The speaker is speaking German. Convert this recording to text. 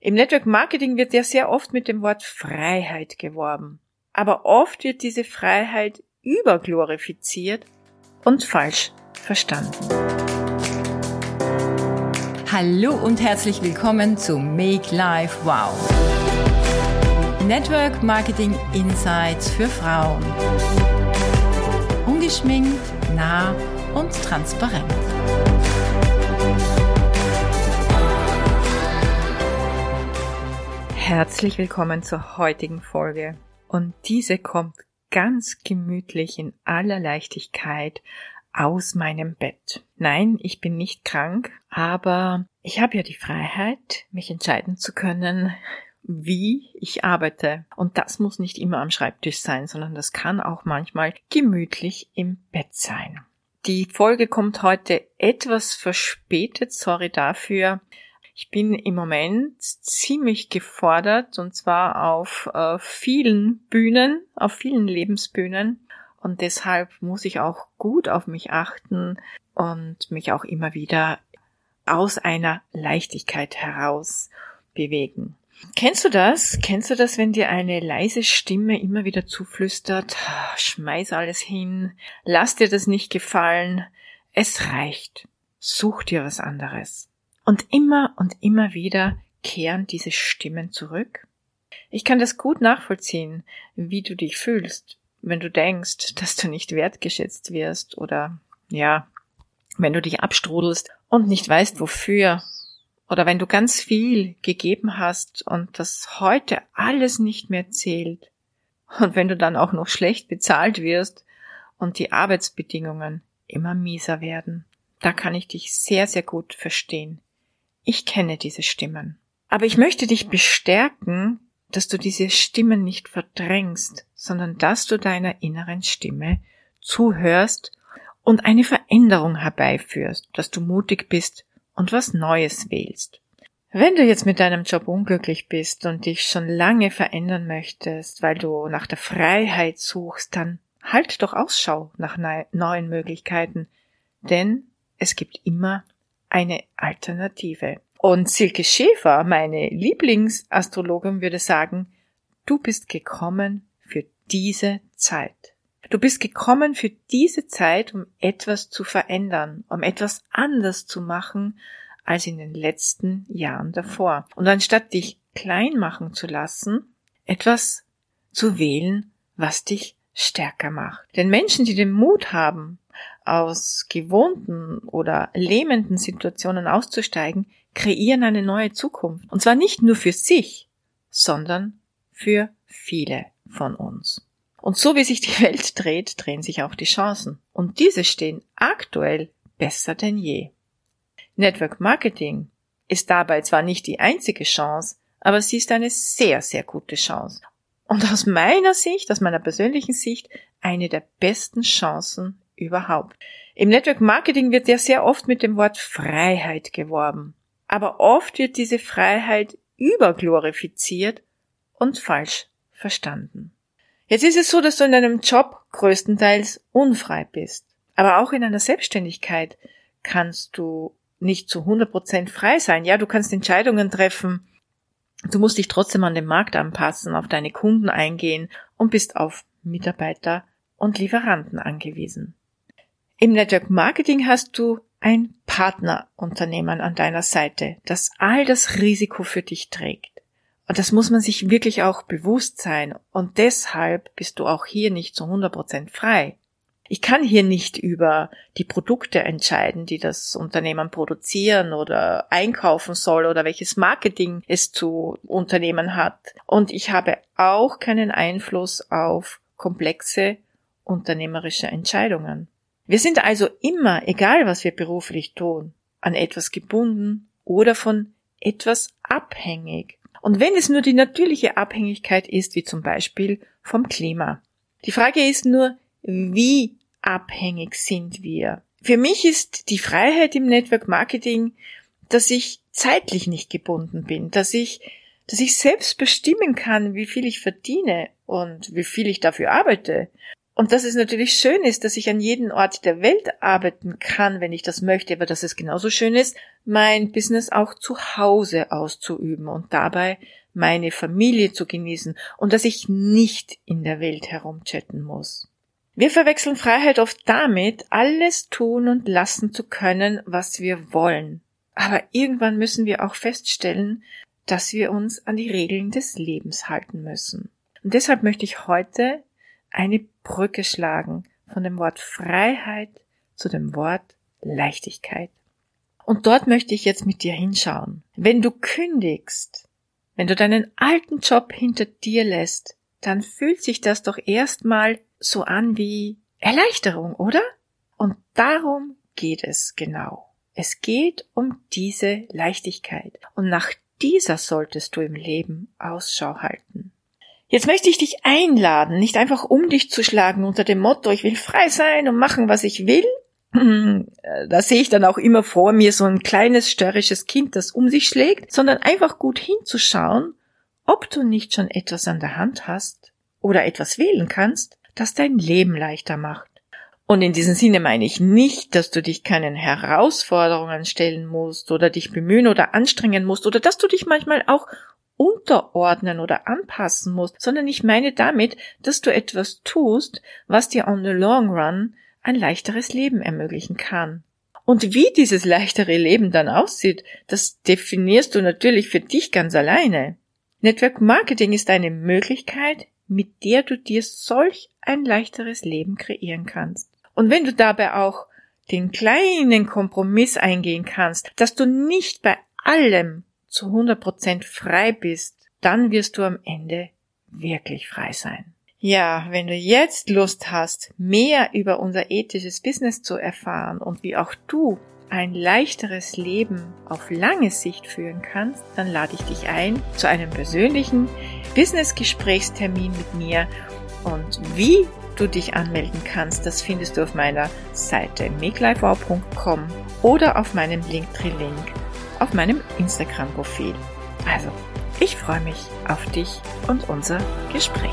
Im Network Marketing wird ja sehr oft mit dem Wort Freiheit geworben. Aber oft wird diese Freiheit überglorifiziert und falsch verstanden. Hallo und herzlich willkommen zu Make Life Wow. Network Marketing Insights für Frauen. Ungeschminkt, nah und transparent. Herzlich willkommen zur heutigen Folge. Und diese kommt ganz gemütlich in aller Leichtigkeit aus meinem Bett. Nein, ich bin nicht krank, aber ich habe ja die Freiheit, mich entscheiden zu können, wie ich arbeite. Und das muss nicht immer am Schreibtisch sein, sondern das kann auch manchmal gemütlich im Bett sein. Die Folge kommt heute etwas verspätet, sorry dafür. Ich bin im Moment ziemlich gefordert und zwar auf äh, vielen Bühnen, auf vielen Lebensbühnen und deshalb muss ich auch gut auf mich achten und mich auch immer wieder aus einer Leichtigkeit heraus bewegen. Kennst du das? Kennst du das, wenn dir eine leise Stimme immer wieder zuflüstert, schmeiß alles hin, lass dir das nicht gefallen, es reicht, such dir was anderes. Und immer und immer wieder kehren diese Stimmen zurück. Ich kann das gut nachvollziehen, wie du dich fühlst, wenn du denkst, dass du nicht wertgeschätzt wirst oder ja, wenn du dich abstrudelst und nicht weißt wofür oder wenn du ganz viel gegeben hast und das heute alles nicht mehr zählt und wenn du dann auch noch schlecht bezahlt wirst und die Arbeitsbedingungen immer mieser werden, da kann ich dich sehr, sehr gut verstehen. Ich kenne diese Stimmen. Aber ich möchte dich bestärken, dass du diese Stimmen nicht verdrängst, sondern dass du deiner inneren Stimme zuhörst und eine Veränderung herbeiführst, dass du mutig bist und was Neues wählst. Wenn du jetzt mit deinem Job unglücklich bist und dich schon lange verändern möchtest, weil du nach der Freiheit suchst, dann halt doch Ausschau nach neuen Möglichkeiten, denn es gibt immer eine Alternative. Und Silke Schäfer, meine Lieblingsastrologin, würde sagen, du bist gekommen für diese Zeit. Du bist gekommen für diese Zeit, um etwas zu verändern, um etwas anders zu machen als in den letzten Jahren davor. Und anstatt dich klein machen zu lassen, etwas zu wählen, was dich stärker macht. Denn Menschen, die den Mut haben, aus gewohnten oder lähmenden Situationen auszusteigen, kreieren eine neue Zukunft. Und zwar nicht nur für sich, sondern für viele von uns. Und so wie sich die Welt dreht, drehen sich auch die Chancen. Und diese stehen aktuell besser denn je. Network Marketing ist dabei zwar nicht die einzige Chance, aber sie ist eine sehr, sehr gute Chance. Und aus meiner Sicht, aus meiner persönlichen Sicht, eine der besten Chancen überhaupt. Im Network Marketing wird ja sehr oft mit dem Wort Freiheit geworben. Aber oft wird diese Freiheit überglorifiziert und falsch verstanden. Jetzt ist es so, dass du in deinem Job größtenteils unfrei bist. Aber auch in einer Selbstständigkeit kannst du nicht zu 100% frei sein. Ja, du kannst Entscheidungen treffen. Du musst dich trotzdem an den Markt anpassen, auf deine Kunden eingehen und bist auf Mitarbeiter und Lieferanten angewiesen. Im Network Marketing hast du ein Partnerunternehmen an deiner Seite, das all das Risiko für dich trägt. Und das muss man sich wirklich auch bewusst sein. Und deshalb bist du auch hier nicht zu 100% frei. Ich kann hier nicht über die Produkte entscheiden, die das Unternehmen produzieren oder einkaufen soll oder welches Marketing es zu unternehmen hat. Und ich habe auch keinen Einfluss auf komplexe unternehmerische Entscheidungen. Wir sind also immer, egal was wir beruflich tun, an etwas gebunden oder von etwas abhängig. Und wenn es nur die natürliche Abhängigkeit ist, wie zum Beispiel vom Klima. Die Frage ist nur, wie abhängig sind wir? Für mich ist die Freiheit im Network Marketing, dass ich zeitlich nicht gebunden bin, dass ich, dass ich selbst bestimmen kann, wie viel ich verdiene und wie viel ich dafür arbeite Und dass es natürlich schön ist, dass ich an jedem Ort der Welt arbeiten kann, wenn ich das möchte, aber dass es genauso schön ist, mein Business auch zu Hause auszuüben und dabei meine Familie zu genießen und dass ich nicht in der Welt herumchatten muss. Wir verwechseln Freiheit oft damit, alles tun und lassen zu können, was wir wollen. Aber irgendwann müssen wir auch feststellen, dass wir uns an die Regeln des Lebens halten müssen. Und deshalb möchte ich heute eine Brücke schlagen von dem Wort Freiheit zu dem Wort Leichtigkeit. Und dort möchte ich jetzt mit dir hinschauen. Wenn du kündigst, wenn du deinen alten Job hinter dir lässt, dann fühlt sich das doch erstmal so an wie Erleichterung, oder? Und darum geht es genau. Es geht um diese Leichtigkeit. Und nach dieser solltest du im Leben Ausschau halten. Jetzt möchte ich dich einladen, nicht einfach um dich zu schlagen unter dem Motto, ich will frei sein und machen, was ich will. Da sehe ich dann auch immer vor mir so ein kleines störrisches Kind, das um sich schlägt, sondern einfach gut hinzuschauen, ob du nicht schon etwas an der Hand hast oder etwas wählen kannst, das dein Leben leichter macht. Und in diesem Sinne meine ich nicht, dass du dich keinen Herausforderungen stellen musst oder dich bemühen oder anstrengen musst oder dass du dich manchmal auch unterordnen oder anpassen musst, sondern ich meine damit, dass du etwas tust, was dir on the long run ein leichteres Leben ermöglichen kann. Und wie dieses leichtere Leben dann aussieht, das definierst du natürlich für dich ganz alleine. Network Marketing ist eine Möglichkeit, mit der du dir solch ein leichteres Leben kreieren kannst. Und wenn du dabei auch den kleinen Kompromiss eingehen kannst, dass du nicht bei allem zu 100% frei bist, dann wirst du am Ende wirklich frei sein. Ja, wenn du jetzt Lust hast, mehr über unser ethisches Business zu erfahren und wie auch du ein leichteres Leben auf lange Sicht führen kannst, dann lade ich dich ein zu einem persönlichen Business-Gesprächstermin mit mir und wie du dich anmelden kannst, das findest du auf meiner Seite makelifewow.com oder auf meinem Linktree-Link auf meinem Instagram-Profil. Also, ich freue mich auf dich und unser Gespräch.